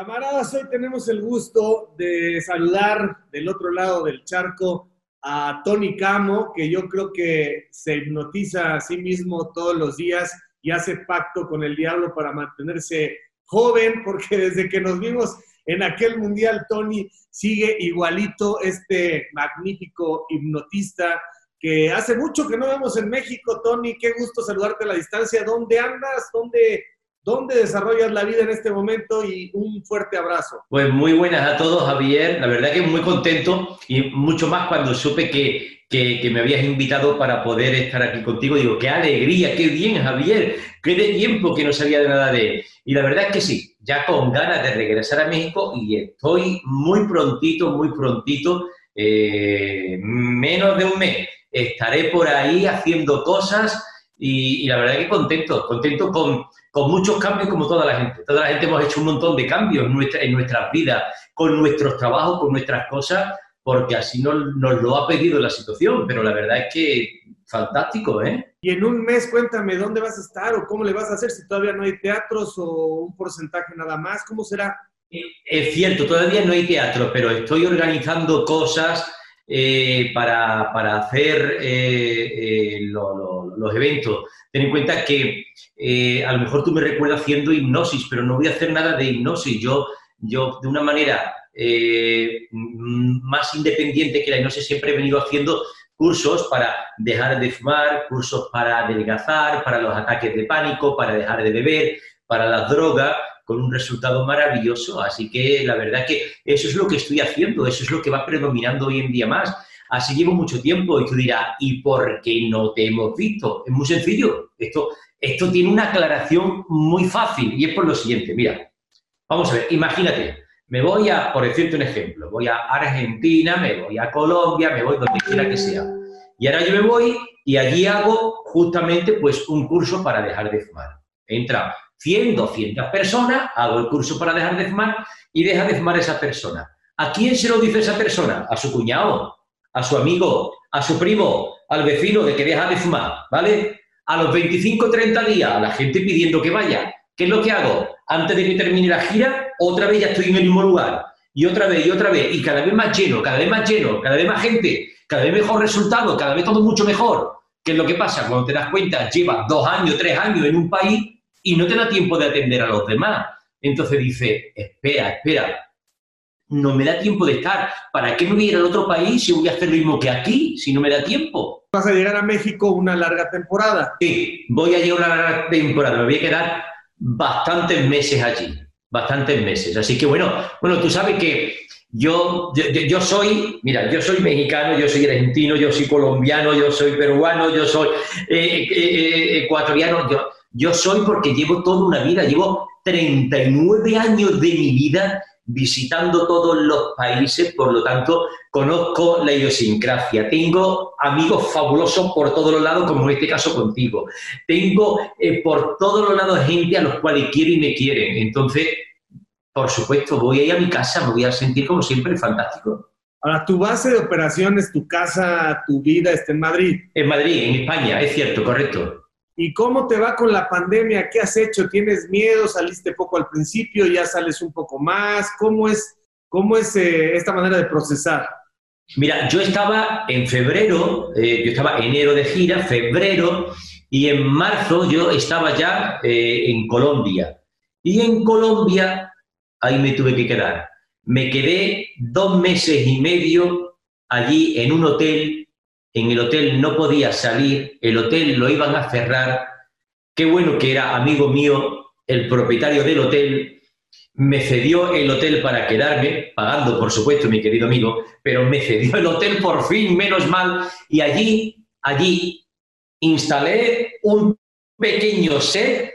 Camaradas, hoy tenemos el gusto de saludar del otro lado del charco a Tony Camo, que yo creo que se hipnotiza a sí mismo todos los días y hace pacto con el diablo para mantenerse joven, porque desde que nos vimos en aquel mundial, Tony sigue igualito este magnífico hipnotista que hace mucho que no vemos en México. Tony, qué gusto saludarte a la distancia. ¿Dónde andas? ¿Dónde ¿Dónde desarrollas la vida en este momento? Y un fuerte abrazo. Pues muy buenas a todos, Javier. La verdad que muy contento y mucho más cuando supe que, que, me habías invitado para poder estar aquí contigo. Digo, qué alegría, qué bien, Javier. Qué de tiempo que no sabía de nada de él. Y la verdad es que sí, ya con ganas de regresar a México y estoy muy prontito, muy prontito, eh, menos de un mes. Estaré por ahí haciendo cosas y la verdad que contento, contento con con muchos cambios como toda la gente. Toda la gente hemos hecho un montón de cambios en, nuestra, en nuestras vidas, con nuestros trabajos, con nuestras cosas, porque así nos, nos lo ha pedido la situación, pero la verdad es que fantástico, ¿eh? Y en un mes, cuéntame, ¿dónde vas a estar o cómo le vas a hacer si todavía no hay teatros o un porcentaje nada más? ¿Cómo será? Es cierto, todavía no hay teatro, pero estoy organizando cosas eh, para, para, hacer eh, eh, los eventos. Ten en cuenta que a lo mejor tú me recuerdas haciendo hipnosis, pero no voy a hacer nada de hipnosis. Yo, yo de una manera más independiente que la hipnosis, siempre he venido haciendo cursos para dejar de fumar, cursos para adelgazar, para los ataques de pánico, para dejar de beber, para las drogas con un resultado maravilloso. Así que la verdad que eso es lo que estoy haciendo, eso es lo que va predominando hoy en día más. Así llevo mucho tiempo y tú dirás, ¿y por qué no te hemos visto? Es muy sencillo. Esto, esto tiene una aclaración muy fácil y es por lo siguiente. Mira, vamos a ver, imagínate, me voy a, por decirte un ejemplo, voy a Argentina, me voy a Colombia, me voy donde quiera que sea. Y ahora yo me voy y allí hago justamente pues un curso para dejar de fumar. Entra 100, 200 personas, hago el curso para dejar de fumar y deja de fumar esa persona. ¿A quién se lo dice esa persona? A su cuñado, a su amigo, a su primo, al vecino de que deja de fumar, ¿vale? A los 25, 30 días, a la gente pidiendo que vaya. ¿Qué es lo que hago? Antes de que termine la gira, otra vez ya estoy en el mismo lugar. Y otra vez, y otra vez, y cada vez más lleno, cada vez más lleno, cada vez más gente, cada vez mejor resultado, cada vez todo mucho mejor. ¿Qué es lo que pasa? Cuando te das cuenta, llevas dos años, tres años en un país y no te da tiempo de atender a los demás. Entonces dice, espera, espera, no me da tiempo de estar. ¿Para qué me voy a ir al otro país si voy a hacer lo mismo que aquí, si no me da tiempo? ¿Vas a llegar a México una larga temporada? Sí, voy a llegar una larga temporada, me voy a quedar bastantes meses allí, bastantes meses. Así que bueno, bueno, tú sabes que yo, yo, soy, mira, yo soy mexicano, yo soy argentino, yo soy colombiano, yo soy peruano, yo soy eh, eh, eh, ecuatoriano, yo, yo soy porque llevo toda una vida, llevo 39 años de mi vida visitando todos los países, por lo tanto, conozco la idiosincrasia. Tengo amigos fabulosos por todos los lados, como en este caso contigo. Tengo eh, por todos los lados gente a los cuales quiero y me quieren. Entonces, por supuesto, voy a ir a mi casa, me voy a sentir como siempre fantástico. Ahora, tu base de operaciones, tu casa, tu vida está en Madrid. En Madrid, en España, es cierto, correcto. ¿Y cómo te va con la pandemia? ¿Qué has hecho? ¿Tienes miedo? ¿Saliste poco al principio? ¿Ya sales un poco más? ¿Cómo es, cómo es eh, esta manera de procesar? Mira, yo estaba en febrero, eh, yo estaba enero de gira, febrero, y en marzo yo estaba ya eh, en Colombia. Y en Colombia, ahí me tuve que quedar. Me quedé dos meses y medio allí en un hotel en el hotel no podía salir, el hotel lo iban a cerrar. Qué bueno que era amigo mío, el propietario del hotel, me cedió el hotel para quedarme, pagando por supuesto mi querido amigo, pero me cedió el hotel por fin, menos mal, y allí, allí instalé un pequeño set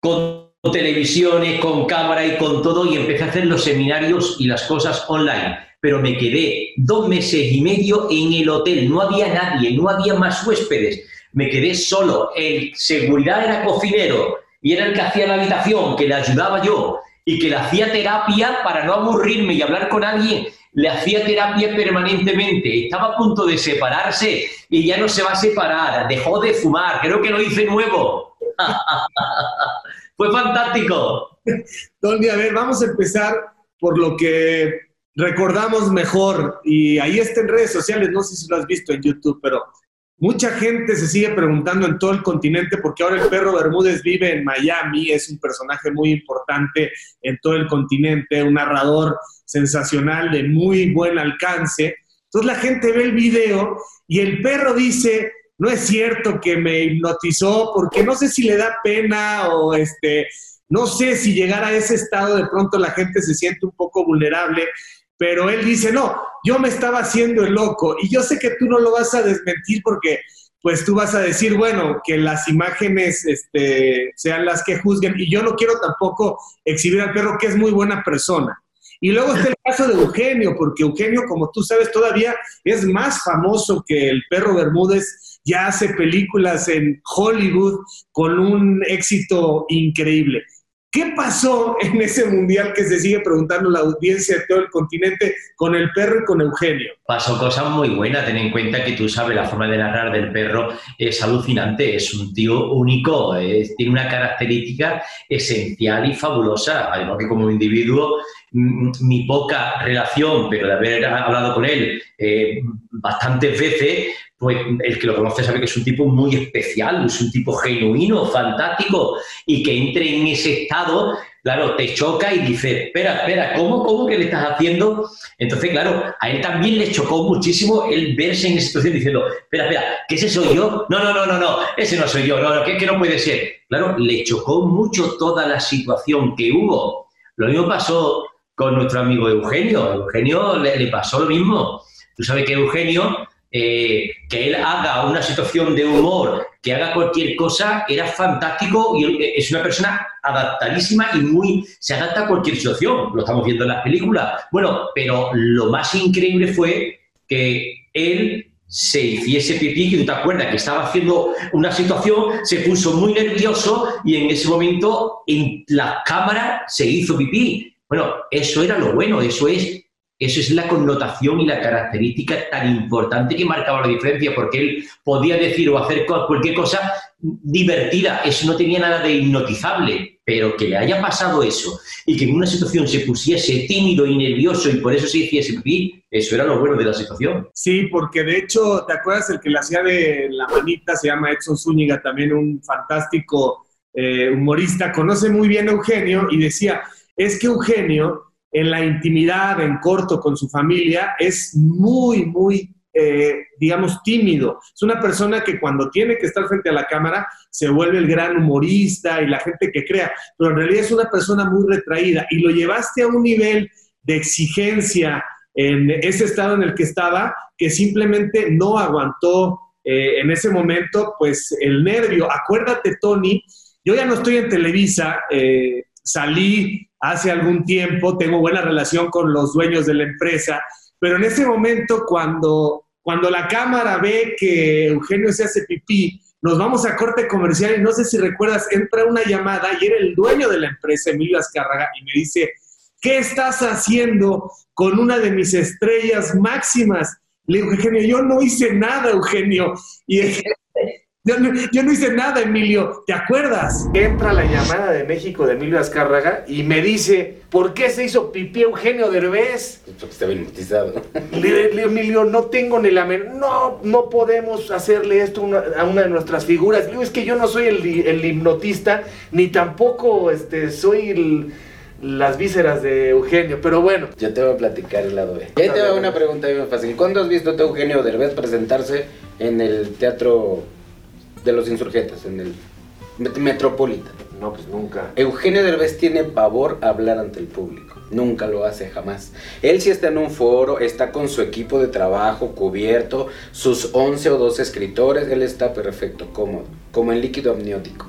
con televisiones, con cámara y con todo, y empecé a hacer los seminarios y las cosas online. Pero me quedé dos meses y medio en el hotel, no había nadie, no había más huéspedes, me quedé solo, el seguridad era cocinero y era el que hacía la habitación, que le ayudaba yo y que le hacía terapia para no aburrirme y hablar con alguien, le hacía terapia permanentemente, estaba a punto de separarse y ya no se va a separar, dejó de fumar, creo que lo hice nuevo. Fue fantástico. Tony, a ver, vamos a empezar por lo que recordamos mejor. Y ahí está en redes sociales, no sé si lo has visto en YouTube, pero mucha gente se sigue preguntando en todo el continente porque ahora el perro Bermúdez vive en Miami, es un personaje muy importante en todo el continente, un narrador sensacional de muy buen alcance. Entonces la gente ve el video y el perro dice, no es cierto que me hipnotizó porque no sé si le da pena o este, no sé si llegar a ese estado de pronto la gente se siente un poco vulnerable, pero él dice, no, yo me estaba haciendo el loco y yo sé que tú no lo vas a desmentir porque pues tú vas a decir, bueno, que las imágenes este, sean las que juzguen y yo no quiero tampoco exhibir al perro que es muy buena persona. Y luego está el caso de Eugenio, porque Eugenio, como tú sabes, todavía es más famoso que el perro Bermúdez, ya hace películas en Hollywood con un éxito increíble. ¿Qué pasó en ese mundial que se sigue preguntando la audiencia de todo el continente con el perro y con Eugenio? Pasó cosas muy buenas, ten en cuenta que tú sabes, la forma de narrar del perro es alucinante, es un tío único, tiene una característica esencial y fabulosa, además que como individuo mi poca relación, pero de haber hablado con él eh, bastantes veces, pues el que lo conoce sabe que es un tipo muy especial, es un tipo genuino, fantástico, y que entre en ese estado, claro, te choca y dice, espera, espera, ¿cómo, cómo que le estás haciendo? Entonces, claro, a él también le chocó muchísimo el verse en esa situación diciendo, espera, espera, ¿que ese soy yo? No, no, no, no, no, ese no soy yo, no, no, que, que no puede ser. Claro, le chocó mucho toda la situación que hubo. Lo mismo pasó con nuestro amigo Eugenio. Eugenio le, pasó lo mismo. Tú sabes que Eugenio, eh, que él haga una situación de humor, que haga cualquier cosa, era fantástico y es una persona adaptadísima y muy se adapta a cualquier situación. Lo estamos viendo en las películas. Bueno, pero lo más increíble fue que él se hiciese pipí, que tú te acuerdas que estaba haciendo una situación, se puso muy nervioso y en ese momento en la cámara se hizo pipí. Bueno, eso era lo bueno, eso es, eso es la connotación y la característica tan importante que marcaba la diferencia, porque él podía decir o hacer cualquier cosa divertida, eso no tenía nada de hipnotizable, pero que le haya pasado eso y que en una situación se pusiese tímido y nervioso y por eso se hiciese pipí, eso era lo bueno de la situación. Sí, porque de hecho, ¿te acuerdas el que la hacía de la manita? Se llama Edson Zúñiga, también un fantástico eh, humorista, conoce muy bien a Eugenio y decía, es que Eugenio, en la intimidad, en corto con su familia, es muy, muy, eh, digamos, tímido. Es una persona que cuando tiene que estar frente a la cámara se vuelve el gran humorista y la gente que crea, pero en realidad es una persona muy retraída y lo llevaste a un nivel de exigencia en ese estado en el que estaba que simplemente no aguantó eh, en ese momento, pues el nervio. Acuérdate, Tony, yo ya no estoy en Televisa, eh, salí hace algún tiempo, tengo buena relación con los dueños de la empresa, pero en ese momento cuando, cuando la cámara ve que Eugenio se hace pipí, nos vamos a corte comercial y no sé si recuerdas, entra una llamada y era el dueño de la empresa, Emilio Azcárraga, y me dice, ¿qué estás haciendo con una de mis estrellas máximas? Le digo, Eugenio, yo no hice nada, Eugenio. Y yo no, hice nada, Emilio. ¿Te acuerdas? Entra la llamada de México de Emilio Azcárraga y me dice, ¿por qué se hizo pipí Eugenio Derbez? Porque estaba hipnotizado. Le, le, Emilio, no tengo ni la menor... No, no podemos hacerle esto a una de nuestras figuras. Le digo, es que yo no soy el, el hipnotista, ni tampoco este, soy el las vísceras de Eugenio, pero bueno. Yo te voy a platicar el lado B. Ya te voy a una pregunta muy fácil. ¿Cuándo has visto a Eugenio Derbez presentarse en el teatro de los insurgentes, en el Metropolitan. No, pues nunca. Eugenio Derbez tiene pavor a hablar ante el público. Nunca lo hace jamás. Él si está en un foro, está con su equipo de trabajo cubierto, sus 11 o 12 escritores, él está perfecto, cómodo, como en líquido amniótico.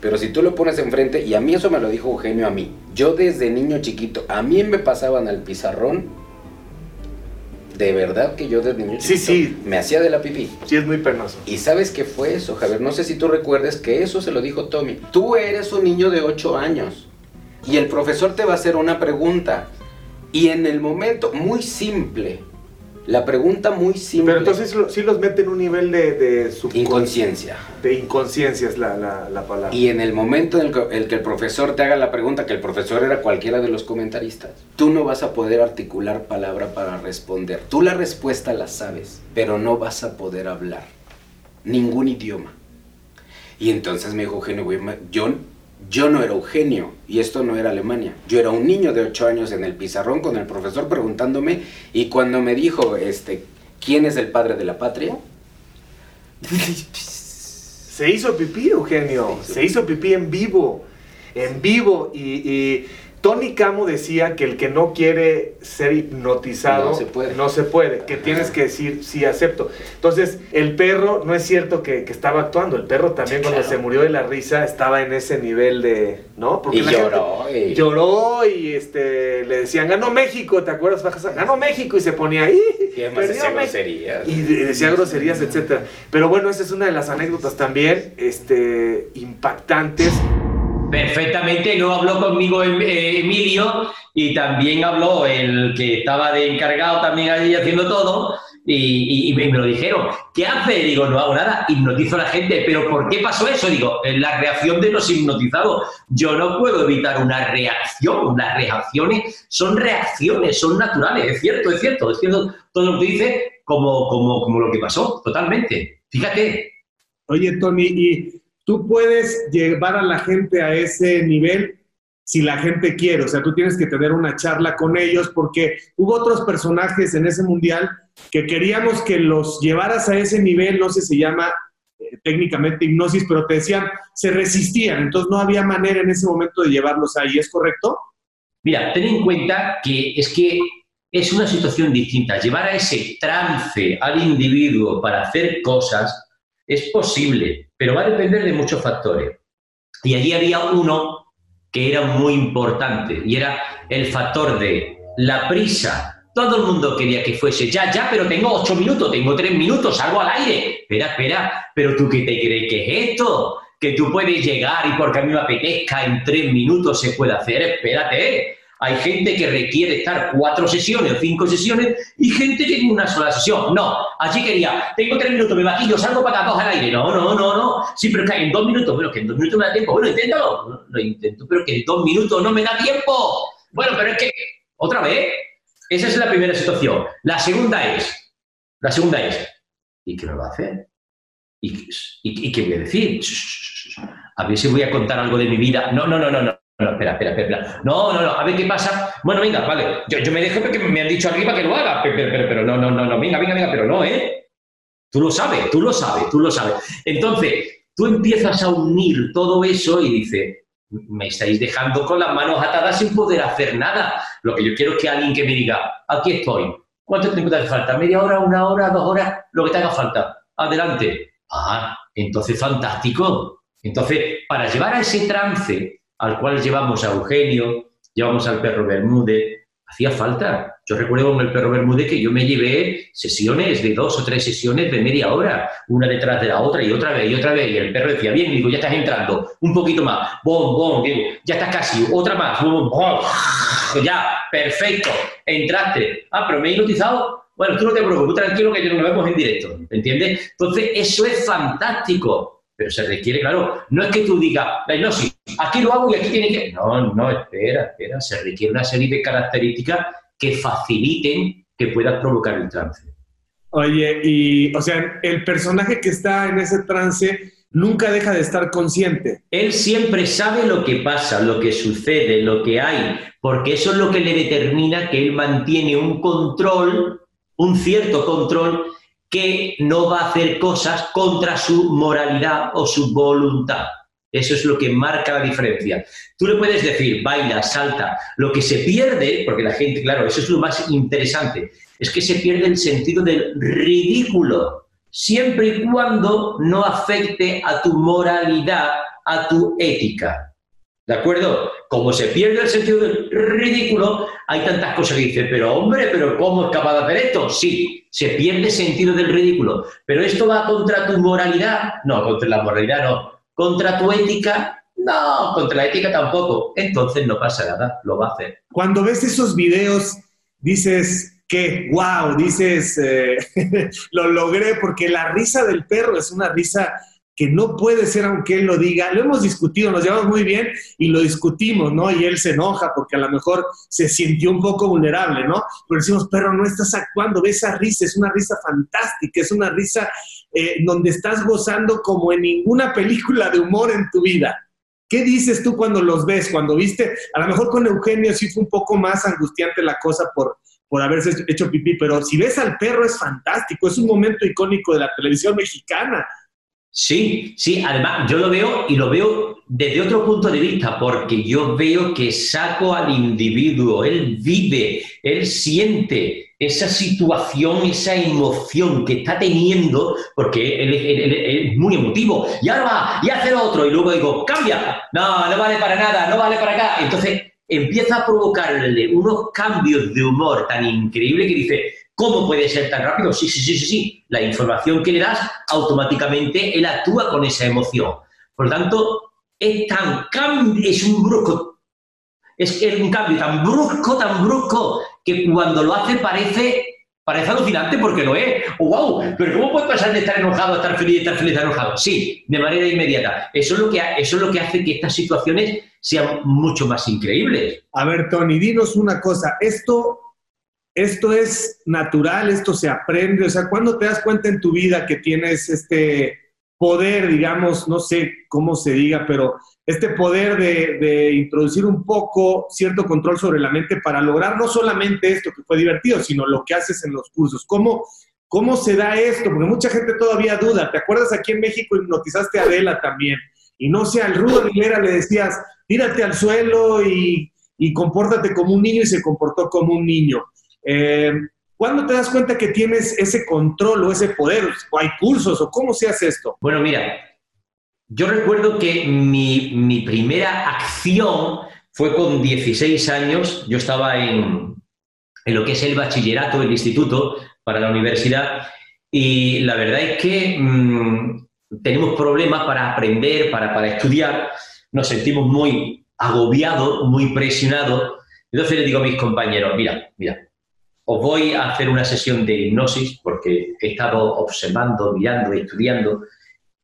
Pero si tú lo pones enfrente, y a mí eso me lo dijo Eugenio a mí, yo desde niño chiquito, a mí me pasaban al pizarrón de verdad que yo desde niño sí, sí. me hacía de la pipí. Sí, es muy penoso. ¿Y sabes qué fue eso, Javier? No sé si tú recuerdes que eso se lo dijo Tommy. Tú eres un niño de 8 años y el profesor te va a hacer una pregunta y en el momento muy simple, La pregunta muy simple. Pero entonces sí los mete en un nivel de, de inconsciencia. De inconsciencia es la, la, palabra. Y en el momento en el, que, el que el profesor te haga la pregunta, que el profesor era cualquiera de los comentaristas, tú no vas a poder articular palabra para responder. Tú la respuesta la sabes, pero no vas a poder hablar ningún idioma. Y entonces me dijo Eugenio, yo yo no era Eugenio y esto no era Alemania. Yo era un niño de 8 años en el pizarrón con el profesor preguntándome y cuando me dijo, este, ¿quién es el padre de la patria? Se hizo pipí, Eugenio. Se hizo, pipí en vivo. En vivo. y Tony Camo decía que el que no quiere ser hipnotizado no se puede, que tienes que decir sí acepto. Entonces, el perro no es cierto que, estaba actuando, el perro también cuando se murió de la risa estaba en ese nivel de, ¿no? Porque y lloró. y... Lloró y este, le decían, ganó México, ¿te acuerdas? Ganó México y se ponía ahí. Y decía groserías. Y decía groserías, etcétera. Pero bueno, esa es una de las anécdotas también este, impactantes. Perfectamente, no habló conmigo em, eh, Emilio y también habló el que estaba de encargado también allí haciendo todo y, me lo dijeron. ¿Qué hace? Digo, no hago nada, hipnotizo a la gente. ¿Pero por qué pasó eso? Digo, la reacción de los hipnotizados. Yo no puedo evitar una reacción. Las reacciones son reacciones, son naturales. Es cierto, es cierto. Es cierto todo lo que dice como, como, como lo que pasó, totalmente. Fíjate. Oye, Tony, y tú puedes llevar a la gente a ese nivel si la gente quiere. O sea, tú tienes que tener una charla con ellos porque hubo otros personajes en ese mundial que queríamos que los llevaras a ese nivel, no sé si se llama eh, técnicamente hipnosis, pero te decían, se resistían, entonces no había manera en ese momento de llevarlos ahí, ¿es correcto? Mira, ten en cuenta que es que es una situación distinta. Llevar a ese trance al individuo para hacer cosas es posible, pero va a depender de muchos factores. Y allí había uno que era muy importante y era el factor de la prisa. Todo el mundo quería que fuese ya, ya, pero tengo ocho minutos, tengo tres minutos, salgo al aire. Espera, espera, pero tú qué te crees que es esto? Que tú puedes llegar y porque a mí me apetezca en tres minutos se puede hacer. Espérate, hay gente que requiere estar cuatro sesiones o cinco sesiones y gente que en una sola sesión. No, allí quería, tengo tres minutos, me maquillo, salgo para acá, dos al aire. No, no, no, no. Sí, pero es que en dos minutos, bueno, que en dos minutos me da tiempo. Bueno, inténtalo. lo intento, pero que en dos minutos no me da tiempo. Bueno, pero es que, otra vez, esa es la primera situación. La segunda es, la segunda es, ¿y qué me va a hacer? ¿Y, y qué voy a decir? A ver si voy a contar algo de mi vida. No, no, no, no, no. No, espera, espera, espera. No, no, no, a ver qué pasa. Bueno, venga, vale. Yo, yo me dejo porque me han dicho arriba que lo haga, pero, pero, pero, no, no, no, no, venga, venga, venga, pero no, ¿eh? Tú lo sabes, tú lo sabes, tú lo sabes. Entonces, tú empiezas a unir todo eso y dices, me estáis dejando con las manos atadas sin poder hacer nada. Lo que yo quiero es que alguien que me diga, aquí estoy. ¿Cuánto tiempo te hace falta? ¿Media hora, una hora, dos horas? Lo que te haga falta. Adelante. Ah, entonces fantástico. Entonces, para llevar a ese trance al cual llevamos a Eugenio, llevamos al perro Bermúdez, hacía falta. Yo recuerdo con el perro Bermúdez que yo me llevé sesiones de dos o tres sesiones de media hora, una detrás de la otra y otra vez y otra vez. Y el perro decía, bien, digo, ya estás entrando, un poquito más, bom, bom, digo, ya estás casi, otra más, bom, bom, ya, perfecto, entraste. Ah, pero me he hipnotizado. Bueno, tú no te preocupes, tranquilo que nos vemos en directo, ¿entiendes? Entonces, eso es fantástico pero se requiere, claro, no es que tú digas, no, sí, aquí lo hago y aquí tiene que... No, no, espera, espera, se requiere una serie de características que faciliten que puedas provocar el trance. Oye, y, o sea, el personaje que está en ese trance nunca deja de estar consciente. Él siempre sabe lo que pasa, lo que sucede, lo que hay, porque eso es lo que le determina que él mantiene un control, un cierto control que no va a hacer cosas contra su moralidad o su voluntad. Eso es lo que marca la diferencia. Tú le puedes decir, baila, salta. Lo que se pierde, porque la gente, claro, eso es lo más interesante, es que se pierde el sentido del ridículo, siempre y cuando no afecte a tu moralidad, a tu ética. ¿De acuerdo? Como se pierde el sentido del ridículo, hay tantas cosas que dice, pero hombre, pero ¿cómo es capaz de hacer esto? Sí, se pierde el sentido del ridículo. Pero esto va contra tu moralidad. No, contra la moralidad no. Contra tu ética, no, contra la ética tampoco. Entonces no pasa nada, lo va a hacer. Cuando ves esos videos, dices, que, wow, dices, eh, lo logré, porque la risa del perro es una risa que no puede ser aunque él lo diga. Lo hemos discutido, nos llevamos muy bien y lo discutimos, ¿no? Y él se enoja porque a lo mejor se sintió un poco vulnerable, ¿no? Pero decimos, perro, no estás actuando, ve esa risa, es una risa fantástica, es una risa eh, donde estás gozando como en ninguna película de humor en tu vida. ¿Qué dices tú cuando los ves? Cuando viste, a lo mejor con Eugenio sí fue un poco más angustiante la cosa por, por haberse hecho pipí, pero si ves al perro es fantástico, es un momento icónico de la televisión mexicana. Sí, sí, además yo lo veo y lo veo desde otro punto de vista, porque yo veo que saco al individuo, él vive, él siente esa situación, esa emoción que está teniendo, porque él, es muy emotivo, y ahora va, y hace lo otro, y luego digo, cambia, no, no vale para nada, no vale para acá. Entonces empieza a provocarle unos cambios de humor tan increíbles que dice, ¿Cómo puede ser tan rápido? Sí, sí, sí, sí, sí. La información que le das, automáticamente él actúa con esa emoción. Por lo tanto, es tan es un brusco, es un cambio tan brusco, tan brusco, que cuando lo hace parece, parece alucinante porque lo es. ¡Wow! Pero ¿cómo puede pasar de estar enojado a estar feliz, estar feliz a estar enojado? Sí, de manera inmediata. Eso es, lo que, eso es lo que hace que estas situaciones sean mucho más increíbles. A ver, Tony, dinos una cosa. Esto esto es natural, esto se aprende, o sea, ¿cuándo te das cuenta en tu vida que tienes este poder, digamos, no sé cómo se diga, pero este poder de, introducir un poco cierto control sobre la mente para lograr no solamente esto que fue divertido, sino lo que haces en los cursos? ¿Cómo, cómo se da esto? Porque mucha gente todavía duda. ¿Te acuerdas aquí en México hipnotizaste a Adela también? Y no sé, al Rudo Aguilera le decías, tírate al suelo y, y compórtate como un niño y se comportó como un niño. Eh, ¿Cuándo te das cuenta que tienes ese control o ese poder? ¿O hay cursos? ¿O cómo se hace esto? Bueno, mira, yo recuerdo que mi, primera acción fue con 16 años. Yo estaba en, lo que es el bachillerato, el instituto para la universidad. Y la verdad es que mm, tenemos problemas para aprender, para, para estudiar. Nos sentimos muy agobiados, muy presionados. Entonces le digo a mis compañeros, mira, mira, os voy a hacer una sesión de hipnosis porque he estado observando, mirando estudiando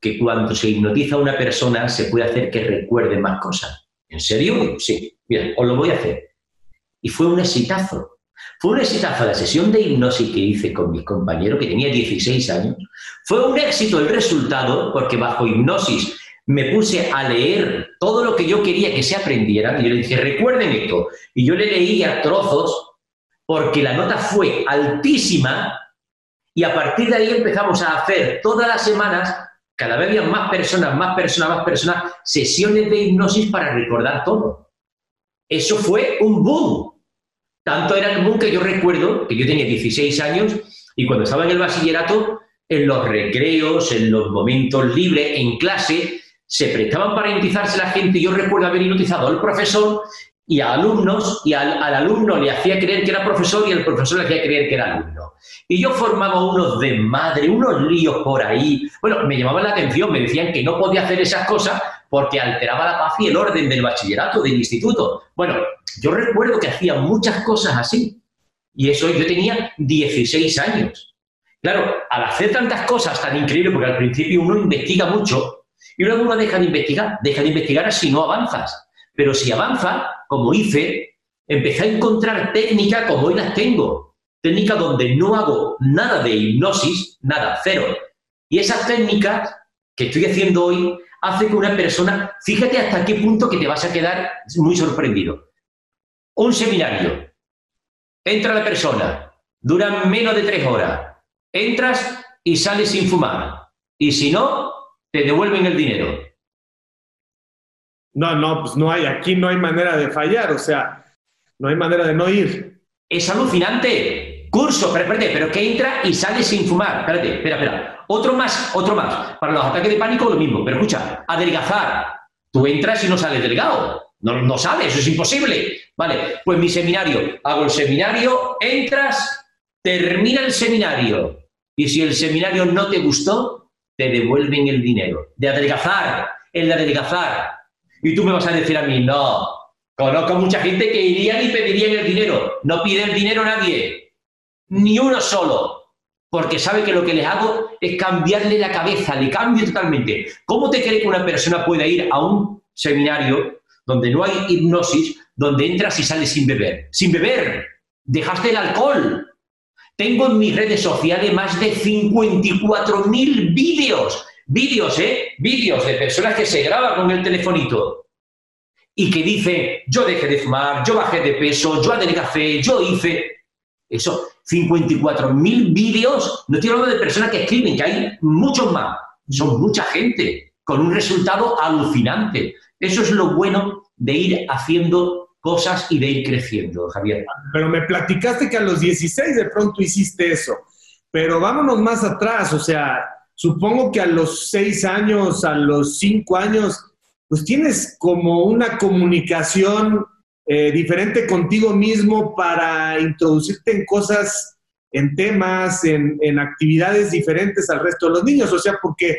que cuando se hipnotiza a una persona se puede hacer que recuerde más cosas. ¿En serio? Sí. Mira, os lo voy a hacer. Y fue un exitazo. Fue un exitazo la sesión de hipnosis que hice con mi compañero, que tenía 16 años. Fue un éxito el resultado, porque bajo hipnosis me puse a leer todo lo que yo quería que se aprendiera. Y yo le dije, recuerden esto. Y yo le leía trozos porque la nota fue altísima y a partir de ahí empezamos a hacer todas las semanas, cada vez había más personas, más personas, más personas, sesiones de hipnosis para recordar todo. Eso fue un boom. Tanto era el boom que yo recuerdo que yo tenía 16 años y cuando estaba en el bachillerato, en los recreos, en los momentos libres, en clase, se prestaban para hipnotizarse la gente. Yo recuerdo haber hipnotizado al profesor y a alumnos, y al, alumno le hacía creer que era profesor y el profesor le hacía creer que era alumno. Y yo formaba unos de madre, unos líos por ahí. Bueno, me llamaban la atención, me decían que no podía hacer esas cosas porque alteraba la paz y el orden del bachillerato, del instituto. Bueno, yo recuerdo que hacía muchas cosas así. Y eso yo tenía 16 años. Claro, al hacer tantas cosas tan increíbles, porque al principio uno investiga mucho y luego uno deja de investigar, deja de investigar si no avanzas. Pero si avanza, como hice, empecé a encontrar técnicas como hoy las tengo. Técnicas donde no hago nada de hipnosis, nada, cero. Y esas técnicas que estoy haciendo hoy hace que una persona, fíjate hasta qué punto que te vas a quedar muy sorprendido. Un seminario. Entra la persona, dura menos de tres horas. Entras y sales sin fumar. Y si no, te devuelven el dinero. No, no, pues no hay, aquí no hay manera de fallar, o sea, no hay manera de no ir. Es alucinante. Curso, pero espérate, pero que entra y sale sin fumar. Espérate, espera, espera. Otro más, otro más. Para los ataques de pánico lo mismo, pero escucha, adelgazar. Tú entras y no sales delgado. No, no sales, es imposible. Vale, pues mi seminario. Hago el seminario, entras, termina el seminario. Y si el seminario no te gustó, te devuelven el dinero. De adelgazar, el de adelgazar, y tú me vas a decir a mí, no, conozco mucha gente que irían y pedirían el dinero. No pide el dinero nadie. Ni uno solo. Porque sabe que lo que les hago es cambiarle la cabeza, le cambio totalmente. ¿Cómo te cree que una persona pueda ir a un seminario donde no hay hipnosis, donde entras y sales sin beber? Sin beber. Dejaste el alcohol. Tengo en mis redes sociales más de 54.000 vídeos. Vídeos, ¿eh? Vídeos de personas que se graban con el telefonito y que dicen, yo dejé de fumar, yo bajé de peso, yo café, yo hice... Eso, 54.000 vídeos, no estoy hablando de personas que escriben, que hay muchos más. Son mucha gente, con un resultado alucinante. Eso es lo bueno de ir haciendo cosas y de ir creciendo, Javier. Pero me platicaste que a los 16 de pronto hiciste eso. Pero vámonos más atrás, o sea, supongo que a los 6 años, a los 5 años, pues tienes como una comunicación eh, diferente contigo mismo para introducirte en cosas, en temas, en, en actividades diferentes al resto de los niños. O sea, porque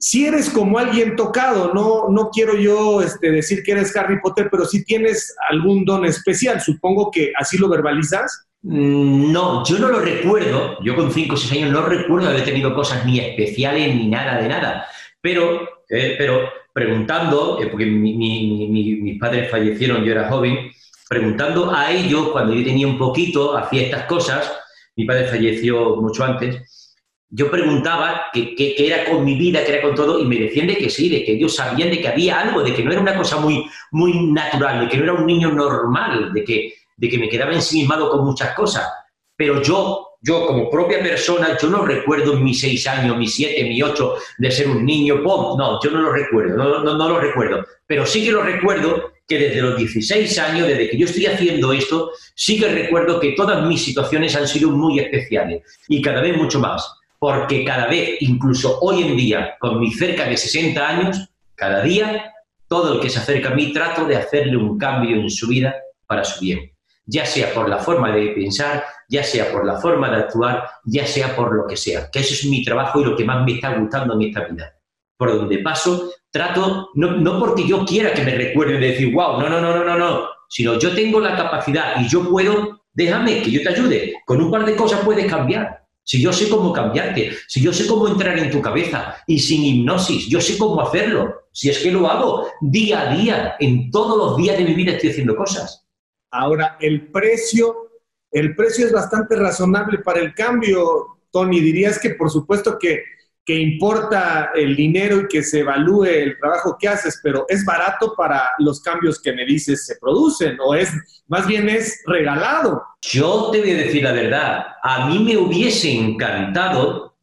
si eres como alguien tocado, no, no quiero yo este, decir que eres Harry Potter, pero si tienes algún don especial, supongo que así lo verbalizas. Mm, no, yo no lo recuerdo, yo con 5 o 6 años no recuerdo haber tenido cosas ni especiales ni nada de nada, pero, eh, pero preguntando, eh, porque mis padres fallecieron, yo era joven, preguntando a ellos, cuando yo tenía un poquito, hacía estas cosas, mi padre falleció mucho antes, yo preguntaba qué era con mi vida, qué era con todo, y me decían de que sí, de que ellos sabían de que había algo, de que no era una cosa muy, muy natural, de que no era un niño normal, de que, de que me quedaba ensimismado con muchas cosas. Pero yo, yo como propia persona, yo no recuerdo mis seis años, mis siete, mis ocho, de ser un niño. No, yo no lo recuerdo, no, no, no lo recuerdo. Pero sí que lo recuerdo que desde los 16 años, desde que yo estoy haciendo esto, sí que recuerdo que todas mis situaciones han sido muy especiales y cada vez mucho más porque cada vez, incluso hoy en día, con mis cerca de 60 años, cada día, todo el que se acerca a mí trato de hacerle un cambio en su vida para su bien, ya sea por la forma de pensar, ya sea por la forma de actuar, ya sea por lo que sea, que eso es mi trabajo y lo que más me está gustando en esta vida. Por donde paso, trato, no, no porque yo quiera que me recuerden de decir, wow, no, no, no, no, no, no, sino yo tengo la capacidad y yo puedo, déjame que yo te ayude, con un par de cosas puedes cambiar si yo sé cómo cambiarte, si yo sé cómo entrar en tu cabeza y sin hipnosis, yo sé cómo hacerlo, si es que lo hago día a día, en todos los días de mi vida estoy haciendo cosas. Ahora, el precio, el precio es bastante razonable para el cambio, Tony. Dirías que por supuesto que que importa el dinero y que se evalúe el trabajo que haces, pero es barato para los cambios que me dices se producen o es más bien es regalado. Yo te voy a decir la verdad, a mí me hubiese encantado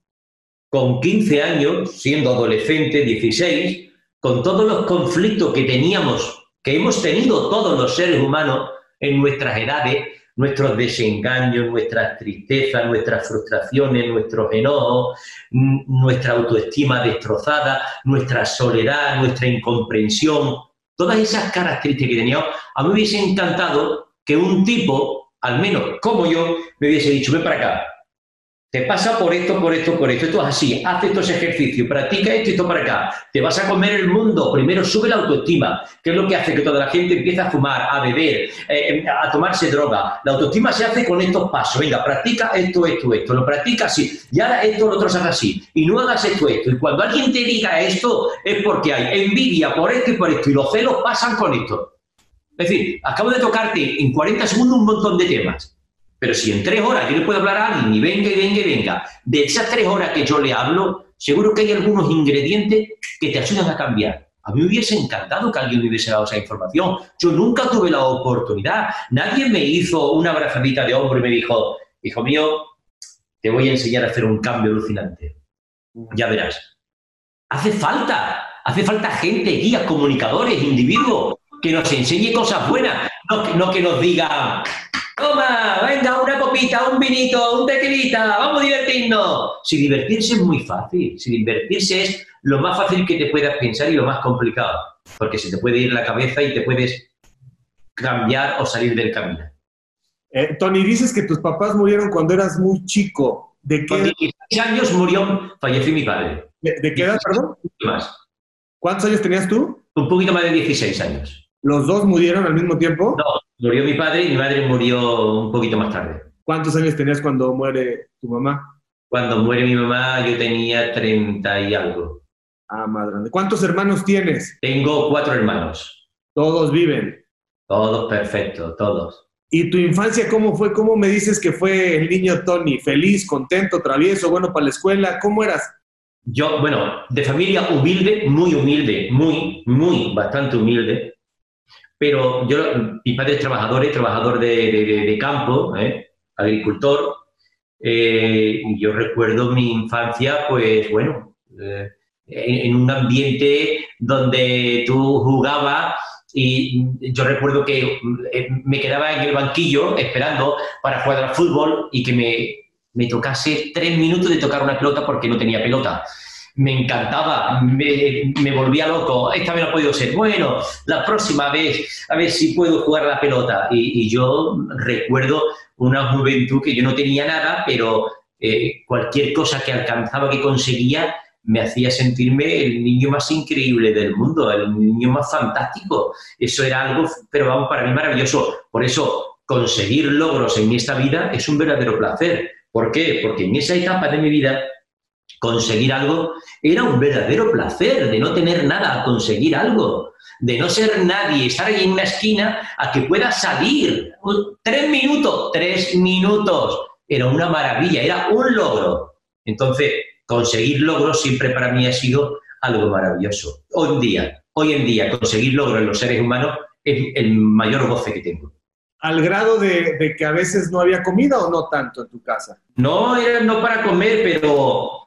con 15 años, siendo adolescente, 16, con todos los conflictos que teníamos, que hemos tenido todos los seres humanos en nuestras edades, nuestros desengaños, nuestras tristezas, nuestras frustraciones, nuestros enojos, nuestra autoestima destrozada, nuestra soledad, nuestra incomprensión, todas esas características que teníamos, a mí me hubiese encantado que un tipo, al menos como yo, me hubiese dicho, ven para acá, te pasa por esto, por esto, por esto. Esto es así. Haz estos ejercicios, practica esto y esto para acá. Te vas a comer el mundo. Primero sube la autoestima, que es lo que hace que toda la gente empiece a fumar, a beber, eh, a tomarse droga. La autoestima se hace con estos pasos. Venga, practica esto, esto, esto. Lo practica así. Y ahora esto, lo otro se así. Y no hagas esto, esto. Y cuando alguien te diga esto, es porque hay envidia por esto y por esto. Y los celos pasan con esto. Es decir, acabo de tocarte en 40 segundos un montón de temas pero si en tres horas yo le puedo hablar a alguien y venga y venga y venga, de esas tres horas que yo le hablo, seguro que hay algunos ingredientes que te ayudan a cambiar. A mí me hubiese encantado que alguien me hubiese dado esa información. Yo nunca tuve la oportunidad. Nadie me hizo una abrazadita de hombro y me dijo, hijo mío, te voy a enseñar a hacer un cambio alucinante. Ya verás. Hace falta, hace falta gente, guías, comunicadores, individuos, que nos enseñe cosas buenas, no, no que nos diga, Toma, venga, una copita, un vinito, un tequilita, vamos a divertirnos. Si divertirse es muy fácil, si divertirse es lo más fácil que te puedas pensar y lo más complicado, porque se te puede ir la cabeza y te puedes cambiar o salir del camino. Eh, Tony, dices que tus papás murieron cuando eras muy chico. ¿De qué? Con 16 años murió, falleció mi padre. ¿De, qué edad, perdón? Más. ¿Cuántos años tenías tú? Un poquito más de 16 años. ¿Los dos murieron al mismo tiempo? No, Murió mi padre y mi madre murió un poquito más tarde. ¿Cuántos años tenías cuando muere tu mamá? Cuando muere mi mamá yo tenía 30 y algo. Ah, grande. ¿Cuántos hermanos tienes? Tengo cuatro hermanos. Todos viven. Todos perfectos, todos. ¿Y tu infancia cómo fue? ¿Cómo me dices que fue el niño Tony? ¿Feliz, contento, travieso, bueno para la escuela? ¿Cómo eras? Yo, bueno, de familia humilde, muy humilde, muy, muy, bastante humilde. Pero yo, mi padre es trabajador, es trabajador de, campo, ¿eh? agricultor. Eh, yo recuerdo mi infancia, pues bueno, eh, en, un ambiente donde tú jugabas y yo recuerdo que me quedaba en el banquillo esperando para jugar al fútbol y que me, me tocase tres minutos de tocar una pelota porque no tenía pelota me encantaba, me, me, volvía loco, esta vez no ha podido ser, bueno, la próxima vez, a ver si puedo jugar la pelota. Y, yo recuerdo una juventud que yo no tenía nada, pero eh, cualquier cosa que alcanzaba, que conseguía, me hacía sentirme el niño más increíble del mundo, el niño más fantástico. Eso era algo, pero vamos, para mí maravilloso. Por eso, conseguir logros en esta vida es un verdadero placer. ¿Por qué? Porque en esa etapa de mi vida conseguir algo era un verdadero placer, de no tener nada a conseguir algo, de no ser nadie, estar ahí en una esquina a que pueda salir. Tres minutos, tres minutos. Era una maravilla, era un logro. Entonces, conseguir logros siempre para mí ha sido algo maravilloso. Hoy en día, hoy en día, conseguir logros en los seres humanos es el mayor goce que tengo. ¿Al grado de, que a veces no había comida o no tanto en tu casa? No, era no para comer, pero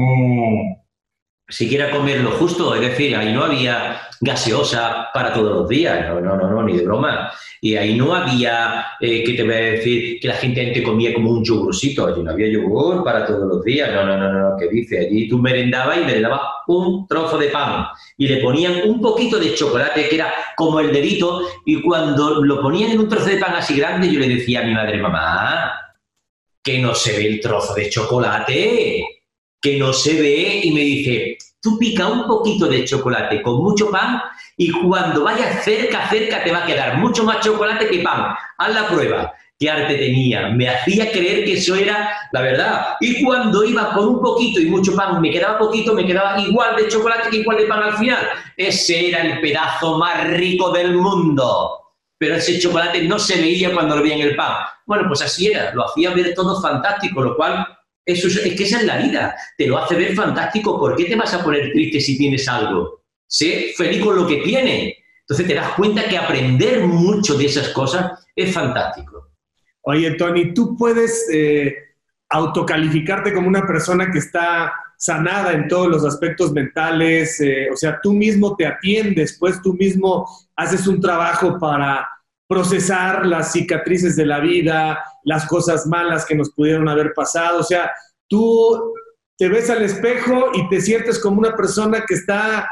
Mm. siquiera comer lo justo, es decir, ahí no había gaseosa para todos los días, no, no, no, no ni de broma. Y ahí no había, eh, que te voy a decir, que la gente comía como un yogurcito, allí no había yogur para todos los días, no, no, no, no, ¿qué dice? Allí tú merendabas y merendabas un trozo de pan y le ponían un poquito de chocolate que era como el dedito y cuando lo ponían en un trozo de pan así grande yo le decía a mi madre, mamá, que no se ve el trozo de chocolate que no se ve y me dice, tú pica un poquito de chocolate con mucho pan y cuando vayas cerca, cerca te va a quedar mucho más chocolate que pan. Haz la prueba. ¿Qué arte tenía? Me hacía creer que eso era la verdad. Y cuando iba con un poquito y mucho pan, me quedaba poquito, me quedaba igual de chocolate que igual de pan al final. Ese era el pedazo más rico del mundo. Pero ese chocolate no se veía cuando lo veía en el pan. Bueno, pues así era. Lo hacía ver todo fantástico, lo cual es, que esa es la vida. Te lo hace ver fantástico. ¿Por qué te vas a poner triste si tienes algo? Sé feliz con lo que tienes. Entonces te das cuenta que aprender mucho de esas cosas es fantástico. Oye, Tony, tú puedes eh, autocalificarte como una persona que está sanada en todos los aspectos mentales, eh, o sea, tú mismo te atiendes, pues tú mismo haces un trabajo para procesar las cicatrices de la vida, las cosas malas que nos pudieron haber pasado. O sea, tú te ves al espejo y te sientes como una persona que está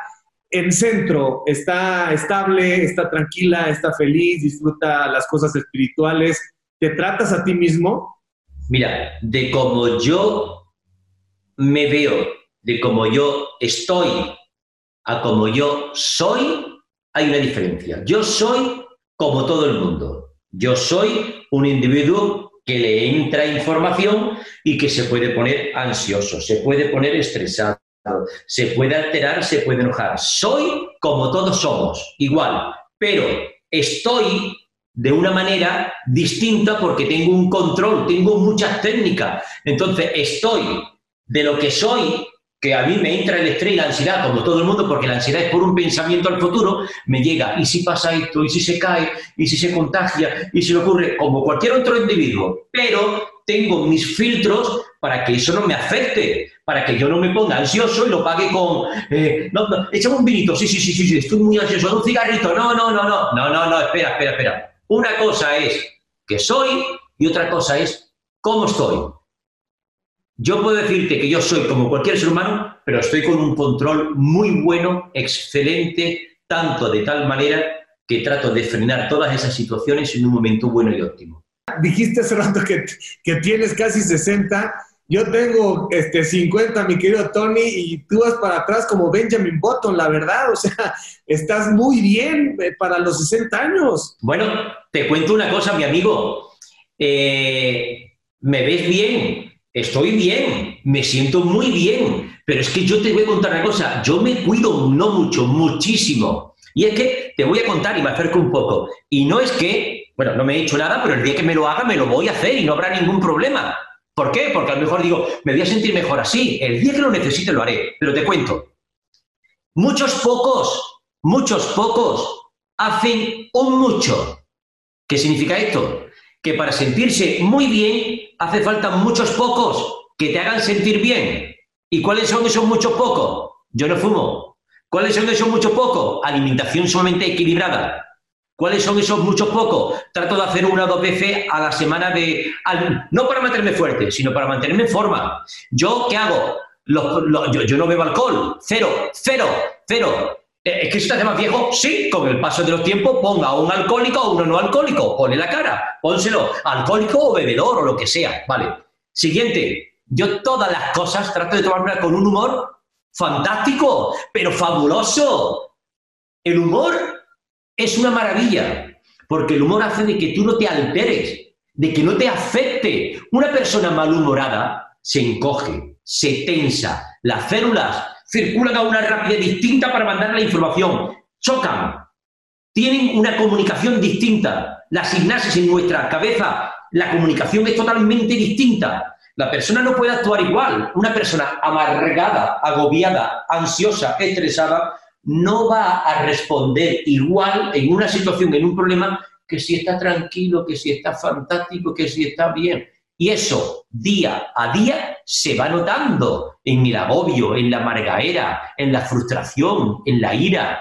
en centro, está estable, está tranquila, está feliz, disfruta las cosas espirituales. ¿Te tratas a ti mismo? Mira, de cómo yo me veo, de cómo yo estoy, a cómo yo soy, hay una diferencia. Yo soy como todo el mundo. Yo soy un individuo que le entra información y que se puede poner ansioso, se puede poner estresado, se puede alterar, se puede enojar. Soy como todos somos, igual, pero estoy de una manera distinta porque tengo un control, tengo muchas técnicas. Entonces, estoy de lo que soy que a mí me entra el estrés y la ansiedad, como todo el mundo, porque la ansiedad es por un pensamiento al futuro, me llega, ¿y si pasa esto? ¿Y si se cae? ¿Y si se contagia? ¿Y si le ocurre? Como cualquier otro individuo. Pero tengo mis filtros para que eso no me afecte, para que yo no me ponga ansioso y lo pague con, eh, no, no, un vinito, sí, sí, sí, sí, sí, estoy muy ansioso, un cigarrito, no, no, no, no, no, no, no, espera, espera, espera. Una cosa es que soy y otra cosa es cómo estoy. Yo puedo decirte que yo soy como cualquier ser humano, pero estoy con un control muy bueno, excelente, tanto de tal manera que trato de frenar todas esas situaciones en un momento bueno y óptimo. Dijiste hace rato que, que tienes casi 60. Yo tengo este, 50, mi querido Tony, y tú vas para atrás como Benjamin Button, la verdad. O sea, estás muy bien eh, para los 60 años. Bueno, te cuento una cosa, mi amigo. Eh, me ves bien, estoy bien, me siento muy bien, pero es que yo te voy a contar una cosa, yo me cuido no mucho, muchísimo. Y es que te voy a contar y me acerco un poco. Y no es que, bueno, no me he hecho nada, pero el día que me lo haga me lo voy a hacer y no habrá ningún problema. ¿Por qué? Porque a lo mejor digo, me voy a sentir mejor así. El día que lo necesite lo haré. Pero te cuento. Muchos pocos, muchos pocos hacen un mucho. ¿Qué significa esto? Que para sentirse muy bien hace falta muchos pocos que te hagan sentir bien. ¿Y cuáles son esos muchos pocos? Yo no fumo. ¿Cuáles son esos muchos pocos? Alimentación sumamente equilibrada. ¿Cuáles son esos muchos pocos? Trato de hacer una o dos veces a la semana de... no para mantenerme fuerte, sino para mantenerme en forma. ¿Yo qué hago? yo, yo, no bebo alcohol. Cero, cero, cero. Eh, ¿Es que si te hace más viejo? Sí, con el paso de los tiempos ponga un alcohólico o uno no alcohólico. Pone la cara, pónselo. Alcohólico o bebedor o lo que sea. Vale. Siguiente. Yo todas las cosas trato de tomarme con un humor fantástico, pero fabuloso. El humor es una maravilla, porque el humor hace de que tú no te alteres, de que no te afecte. Una persona malhumorada se encoge, se tensa, las células circulan a una rapidez distinta para mandar la información, chocan, tienen una comunicación distinta. Las sinapsis en nuestra cabeza, la comunicación es totalmente distinta. La persona no puede actuar igual. Una persona amargada, agobiada, ansiosa, estresada, no va a responder igual en una situación, en un problema, que si está tranquilo, que si está fantástico, que si está bien. Y eso, día a día, se va notando en el agobio, en la amargaera, en la frustración, en la ira.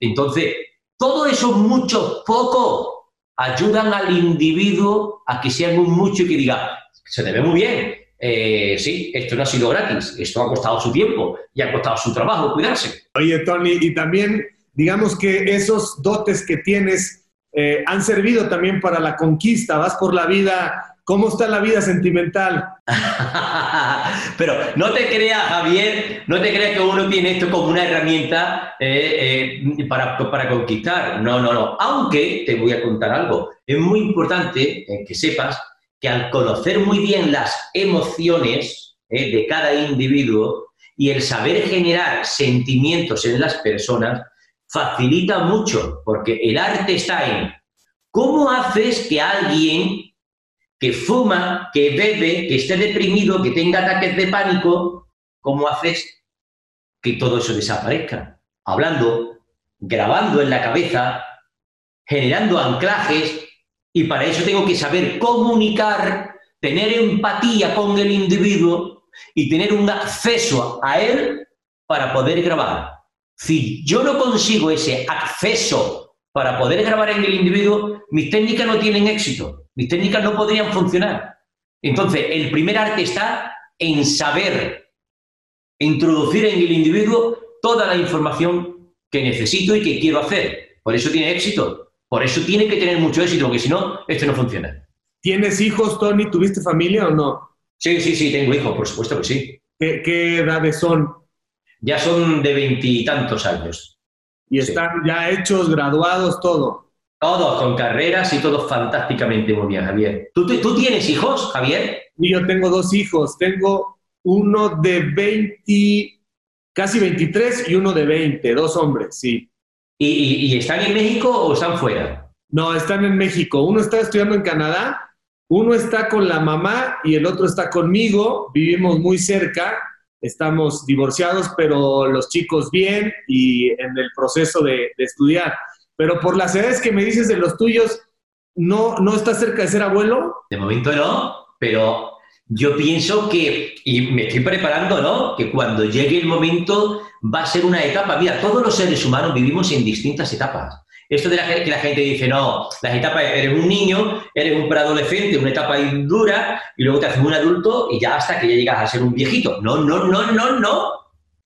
Entonces, todo eso mucho, poco, ayudan al individuo a que sea un mucho y que diga, se te ve muy bien. Eh, sí, esto no ha sido gratis, esto ha costado su tiempo y ha costado su trabajo cuidarse. Oye, Tony, y también digamos que esos dotes que tienes eh, han servido también para la conquista, vas por la vida ¿Cómo está la vida sentimental? Pero no te creas, Javier, no te creas que uno tiene esto como una herramienta eh, para, para, conquistar. No, no, no. Aunque te voy a contar algo. Es muy importante que sepas que al conocer muy bien las emociones eh, de cada individuo y el saber generar sentimientos en las personas, facilita mucho, porque el arte está en cómo haces que alguien que fuma, que bebe, que esté deprimido, que tenga ataques de pánico, cómo haces que todo eso desaparezca. Hablando, grabando en la cabeza, generando anclajes y para eso tengo que saber comunicar, tener empatía con el individuo y tener un acceso a él para poder grabar. Si yo no consigo ese acceso para poder grabar en el individuo, mis técnicas no tienen éxito, mis técnicas no podrían funcionar. Entonces, el primer arte está en saber introducir en el individuo toda la información que necesito y que quiero hacer. Por eso tiene éxito. Por eso tiene que tener mucho éxito, porque si no, esto no funciona. ¿Tienes hijos, Tony? ¿Tuviste familia o no? Sí, sí, sí, tengo hijos, por supuesto que sí. ¿Qué, edades son? Ya son de veintitantos años. ¿Y están ya hechos, graduados, todo? Todos, con carreras y todos fantásticamente muy bien, Javier. ¿Tú, tú, tienes hijos, Javier? Y yo tengo dos hijos. Tengo uno de 20, casi 23 y uno de 20, dos hombres, sí. ¿Y, están en México o están fuera? No, están en México. Uno está estudiando en Canadá, uno está con la mamá y el otro está conmigo. Vivimos muy cerca, estamos divorciados, pero los chicos bien y en el proceso de, estudiar. Pero por las edades que me dices de los tuyos, ¿no, ¿no estás cerca de ser abuelo? De momento no, pero yo pienso que, y me estoy preparando, ¿no? Que cuando llegue el momento va a ser una etapa. Mira, todos los seres humanos vivimos en distintas etapas. Esto de la, que la gente dice, no, las etapas, eres un niño, eres un preadolescente, una etapa dura, y luego te haces un adulto y ya hasta que ya llegas a ser un viejito. No, no, no, no, no.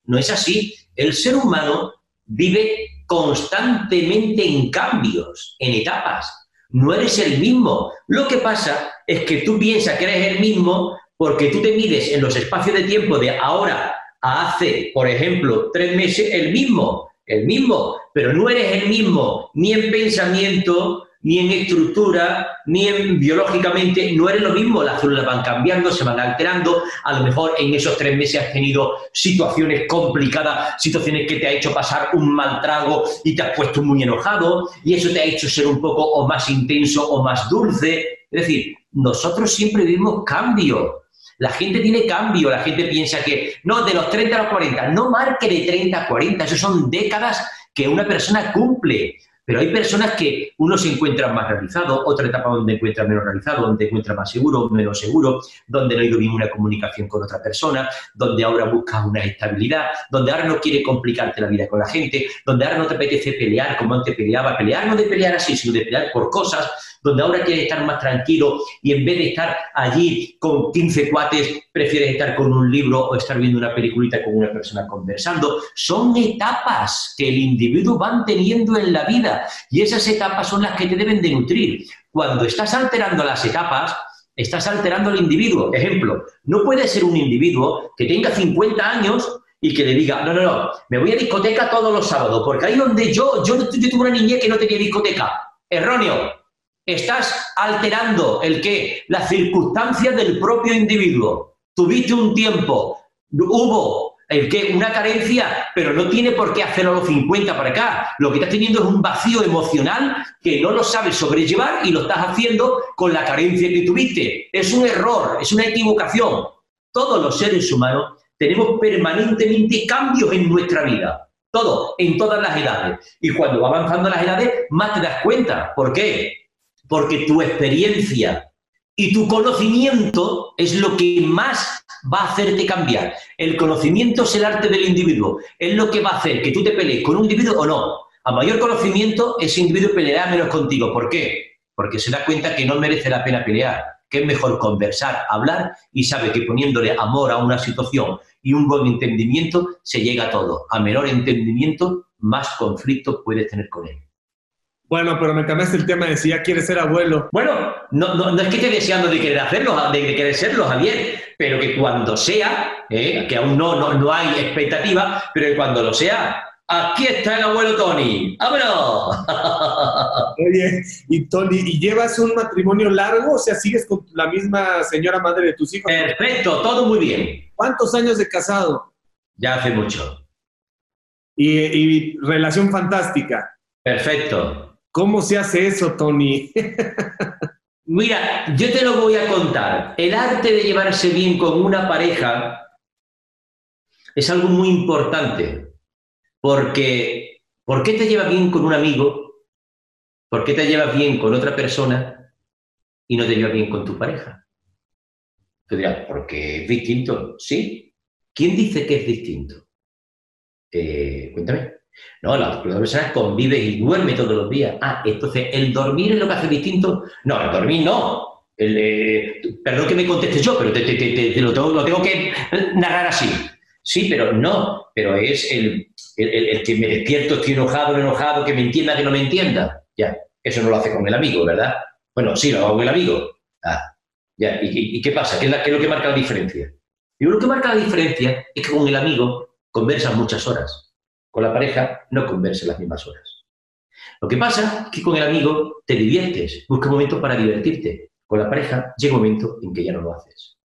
No es así. El ser humano vive constantemente en cambios, en etapas. No eres el mismo. Lo que pasa es que tú piensas que eres el mismo porque tú te mides en los espacios de tiempo de ahora a hace, por ejemplo, tres meses, el mismo, el mismo, pero no eres el mismo ni en pensamiento, ni en estructura, ni en biológicamente, no eres lo mismo. Las células van cambiando, se van alterando. A lo mejor en esos tres meses has tenido situaciones complicadas, situaciones que te ha hecho pasar un mal trago y te has puesto muy enojado, y eso te ha hecho ser un poco o más intenso o más dulce. Es decir, nosotros siempre vivimos cambio. La gente tiene cambio, la gente piensa que, no, de los 30 a los 40, no marque de 30 a 40, eso son décadas que una persona cumple. Pero hay personas que uno se encuentra más realizado, otra etapa donde encuentra menos realizado, donde encuentra más seguro, menos seguro, donde no ha ido bien una comunicación con otra persona, donde ahora busca una estabilidad, donde ahora no quiere complicarte la vida con la gente, donde ahora no te apetece pelear como antes peleaba, pelear no de pelear así, sino de pelear por cosas, donde ahora quieres estar más tranquilo y en vez de estar allí con 15 cuates, prefieres estar con un libro o estar viendo una peliculita con una persona conversando. Son etapas que el individuo va teniendo en la vida y esas etapas son las que te deben de nutrir. Cuando estás alterando las etapas, estás alterando al individuo. Ejemplo, no puede ser un individuo que tenga 50 años y que le diga, no, no, no, me voy a discoteca todos los sábados, porque ahí donde yo, yo, yo tuve una niñez que no tenía discoteca. Erróneo. Estás alterando el qué? Las circunstancias del propio individuo. Tuviste un tiempo, hubo el que una carencia, pero no tiene por qué hacerlo a los 50 para acá. Lo que estás teniendo es un vacío emocional que no lo sabes sobrellevar y lo estás haciendo con la carencia que tuviste. Es un error, es una equivocación. Todos los seres humanos tenemos permanentemente cambios en nuestra vida. Todo, en todas las edades. Y cuando va avanzando las edades, más te das cuenta. ¿Por qué? porque tu experiencia y tu conocimiento es lo que más va a hacerte cambiar. El conocimiento es el arte del individuo, es lo que va a hacer que tú te pelees con un individuo o no. A mayor conocimiento, ese individuo peleará menos contigo. ¿Por qué? Porque se da cuenta que no merece la pena pelear, que es mejor conversar, hablar y sabe que poniéndole amor a una situación y un buen entendimiento se llega a todo. A menor entendimiento, más conflicto puedes tener con él. Bueno, pero me cambiaste el tema de si ya quieres ser abuelo. Bueno, no, no, es que esté deseando de querer hacerlo, de, querer serlo, Javier, pero que cuando sea, eh, que aún no, no, no hay expectativa, pero que cuando lo sea, Aquí está el abuelo Tony. ¡Vámonos! Oye, y Tony, ¿y llevas un matrimonio largo? O sea, ¿sigues con la misma señora madre de tus hijos? Perfecto, todo muy bien. ¿Cuántos años de casado? Ya hace mucho. Y, y relación fantástica. Perfecto. ¿Cómo se hace eso, Tony? Mira, yo te lo voy a contar. El arte de llevarse bien con una pareja es algo muy importante. Porque, ¿por qué te llevas bien con un amigo? ¿Por qué te llevas bien con otra persona y no te llevas bien con tu pareja? Tú dirás, porque es distinto. ¿Sí? ¿Quién dice que es distinto? Eh, cuéntame. No, la, persona convive y duerme todos los días. Ah, entonces, ¿el dormir es lo que hace distinto? No, el dormir no. Eh, perdón que me conteste yo, pero te, lo, tengo, que narrar así. Sí, pero no, pero es el, que me despierto, estoy enojado, enojado, que me entienda, que no me entienda. Ya, eso no lo hace con el amigo, ¿verdad? Bueno, sí, lo hago con el amigo. Ah, ya, ¿y, qué pasa? ¿Qué es, ¿Qué es, lo que marca la diferencia? Y lo que marca la diferencia es que con el amigo conversas muchas horas. Con la pareja no converse las mismas horas. Lo que pasa es que con el amigo te diviertes, busca un momento para divertirte. Con la pareja llega un momento en que ya no lo haces.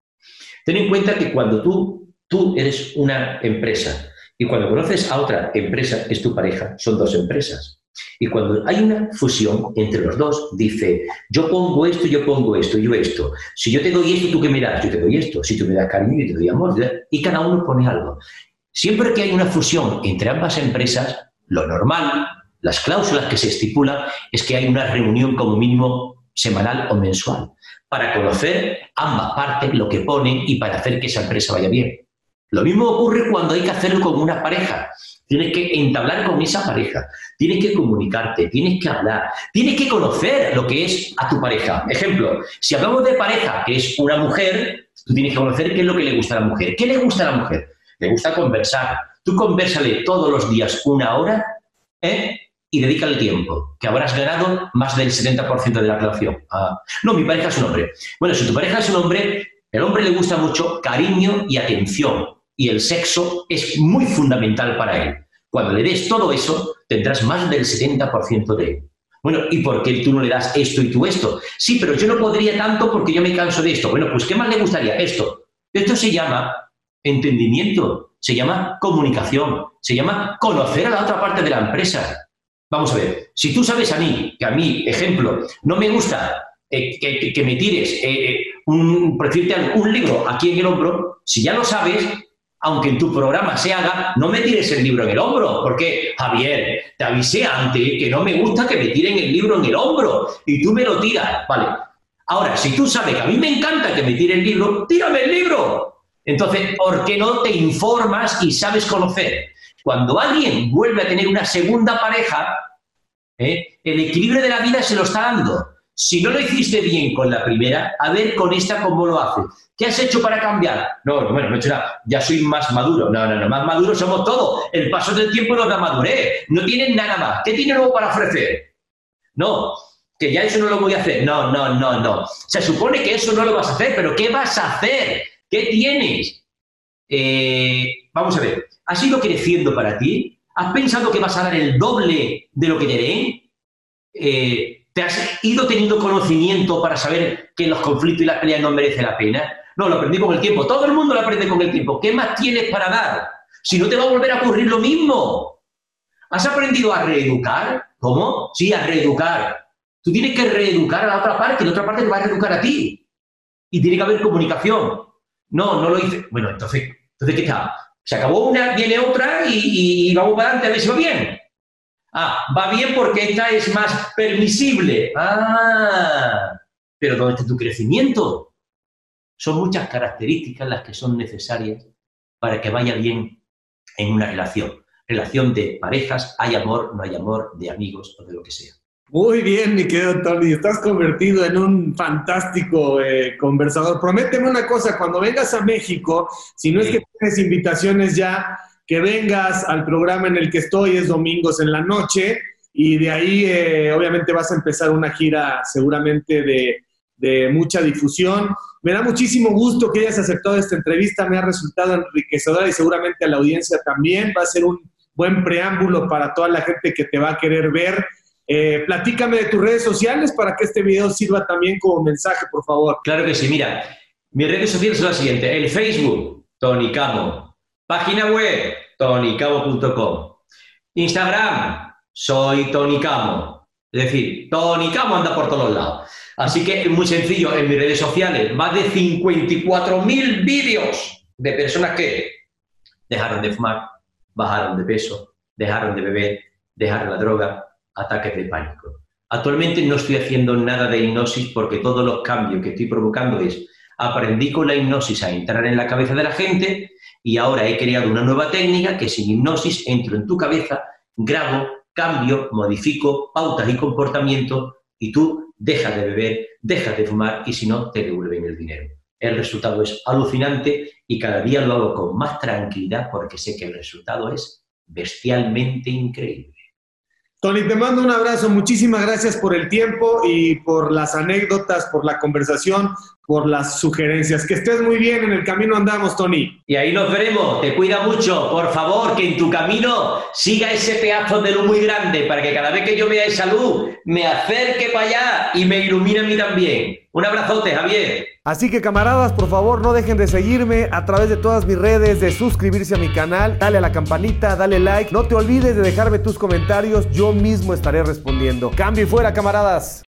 Ten en cuenta que cuando tú, tú eres una empresa y cuando conoces a otra empresa, es tu pareja, son dos empresas. Y cuando hay una fusión entre los dos, dice, yo pongo esto, yo pongo esto, yo esto. Si yo te doy esto, ¿tú qué me das? Yo te doy esto. Si tú me das cariño, yo te doy amor. Y cada uno pone algo. Siempre que hay una fusión entre ambas empresas, lo normal, las cláusulas que se estipulan, es que hay una reunión como mínimo semanal o mensual para conocer ambas partes, lo que ponen y para hacer que esa empresa vaya bien. Lo mismo ocurre cuando hay que hacerlo con una pareja. Tienes que entablar con esa pareja, tienes que comunicarte, tienes que hablar, tienes que conocer lo que es a tu pareja. Ejemplo, si hablamos de pareja, que es una mujer, tú tienes que conocer qué es lo que le gusta a la mujer. ¿Qué le gusta a la mujer? Le gusta conversar. Tú conversale todos los días una hora ¿eh? y dedícale tiempo, que habrás ganado más del 70% de la relación. Ah, no, mi pareja es un hombre. Bueno, si tu pareja es un hombre, el hombre le gusta mucho cariño y atención, y el sexo es muy fundamental para él. Cuando le des todo eso, tendrás más del 70% de él. Bueno, ¿y por qué tú no le das esto y tú esto? Sí, pero yo no podría tanto porque yo me canso de esto. Bueno, pues ¿qué más le gustaría? Esto. Esto se llama entendimiento, se llama comunicación, se llama conocer a la otra parte de la empresa. Vamos a ver, si tú sabes a mí, que a mí, ejemplo, no me gusta eh, que, me tires eh, eh, un, un libro aquí en el hombro, si ya lo sabes, aunque en tu programa se haga, no me tires el libro en el hombro, porque, Javier, te avisé antes que no me gusta que me tiren el libro en el hombro y tú me lo tiras, ¿vale? Ahora, si tú sabes que a mí me encanta que me tire el libro, tírame el libro. Entonces, ¿por qué no te informas y sabes conocer? Cuando alguien vuelve a tener una segunda pareja, el equilibrio de la vida se lo está dando. Si no lo hiciste bien con la primera, a ver con esta cómo lo hace. ¿Qué has hecho para cambiar? No, bueno, no he hecho nada. Ya soy más maduro. No, no, no, más maduro somos todos. El paso del tiempo nos da madurez. No tienen nada más. ¿Qué tiene nuevo para ofrecer? No, que ya eso no lo voy a hacer. No, no, no, no. Se supone que eso no lo vas a hacer, pero ¿qué vas a hacer? ¿Qué tienes? Eh, vamos a ver, ¿has ido creciendo para ti? ¿Has pensado que vas a dar el doble de lo que te den? Eh, ¿Te has ido teniendo conocimiento para saber que los conflictos y las peleas no merecen la pena? No, lo aprendí con el tiempo. Todo el mundo lo aprende con el tiempo. ¿Qué más tienes para dar? Si no te va a volver a ocurrir lo mismo. ¿Has aprendido a reeducar? ¿Cómo? Sí, a reeducar. Tú tienes que reeducar a la otra parte y la otra parte te va a reeducar a ti. Y tiene que haber comunicación. No, no lo hice. Bueno, entonces, entonces ¿qué está? Se acabó una, viene otra y, y vamos para adelante a ver si va bien. Ah, va bien porque esta es más permisible. Ah, pero ¿dónde está tu crecimiento? Son muchas características las que son necesarias para que vaya bien en una relación. Relación de parejas, hay amor, no hay amor, de amigos o de lo que sea. Muy bien, mi querido Tony, estás convertido en un fantástico eh, conversador. Prométeme una cosa, cuando vengas a México, si no es que tienes invitaciones ya, que vengas al programa en el que estoy, es domingos en la noche, y de ahí eh, obviamente vas a empezar una gira seguramente de, de, mucha difusión. Me da muchísimo gusto que hayas aceptado esta entrevista, me ha resultado enriquecedora y seguramente a la audiencia también. Va a ser un buen preámbulo para toda la gente que te va a querer ver. Eh, platícame de tus redes sociales para que este video sirva también como mensaje, por favor. Claro que sí, mira, mis redes sociales son las siguientes. El Facebook, Tony Camo. Página web, tonicamo.com. Instagram, soy Tony Camo. Es decir, Tony Camo anda por todos lados. Así que es muy sencillo, en mis redes sociales, más de 54.000 vídeos de personas que dejaron de fumar, bajaron de peso, dejaron de beber, dejaron la droga, ataques de pánico. Actualmente no estoy haciendo nada de hipnosis porque todos los cambios que estoy provocando es aprendí con la hipnosis a entrar en la cabeza de la gente y ahora he creado una nueva técnica que sin hipnosis entro en tu cabeza, grabo, cambio, modifico pautas y comportamientos y tú dejas de beber, dejas de fumar y si no, te devuelven el dinero. El resultado es alucinante y cada día lo hago con más tranquilidad porque sé que el resultado es bestialmente increíble. Tony, te mando un abrazo. Muchísimas gracias por el tiempo y por las anécdotas, por la conversación, por las sugerencias. Que estés muy bien, en el camino andamos, Tony. Y ahí nos veremos. Te cuida mucho. Por favor, que en tu camino siga ese pedazo de luz muy grande para que cada vez que yo vea esa luz me acerque para allá y me ilumine a mí también. Un abrazote, Javier. Así que camaradas, por favor no dejen de seguirme a través de todas mis redes, de suscribirse a mi canal, dale a la campanita, dale like, no te olvides de dejarme tus comentarios, yo mismo estaré respondiendo. Cambio y fuera, camaradas.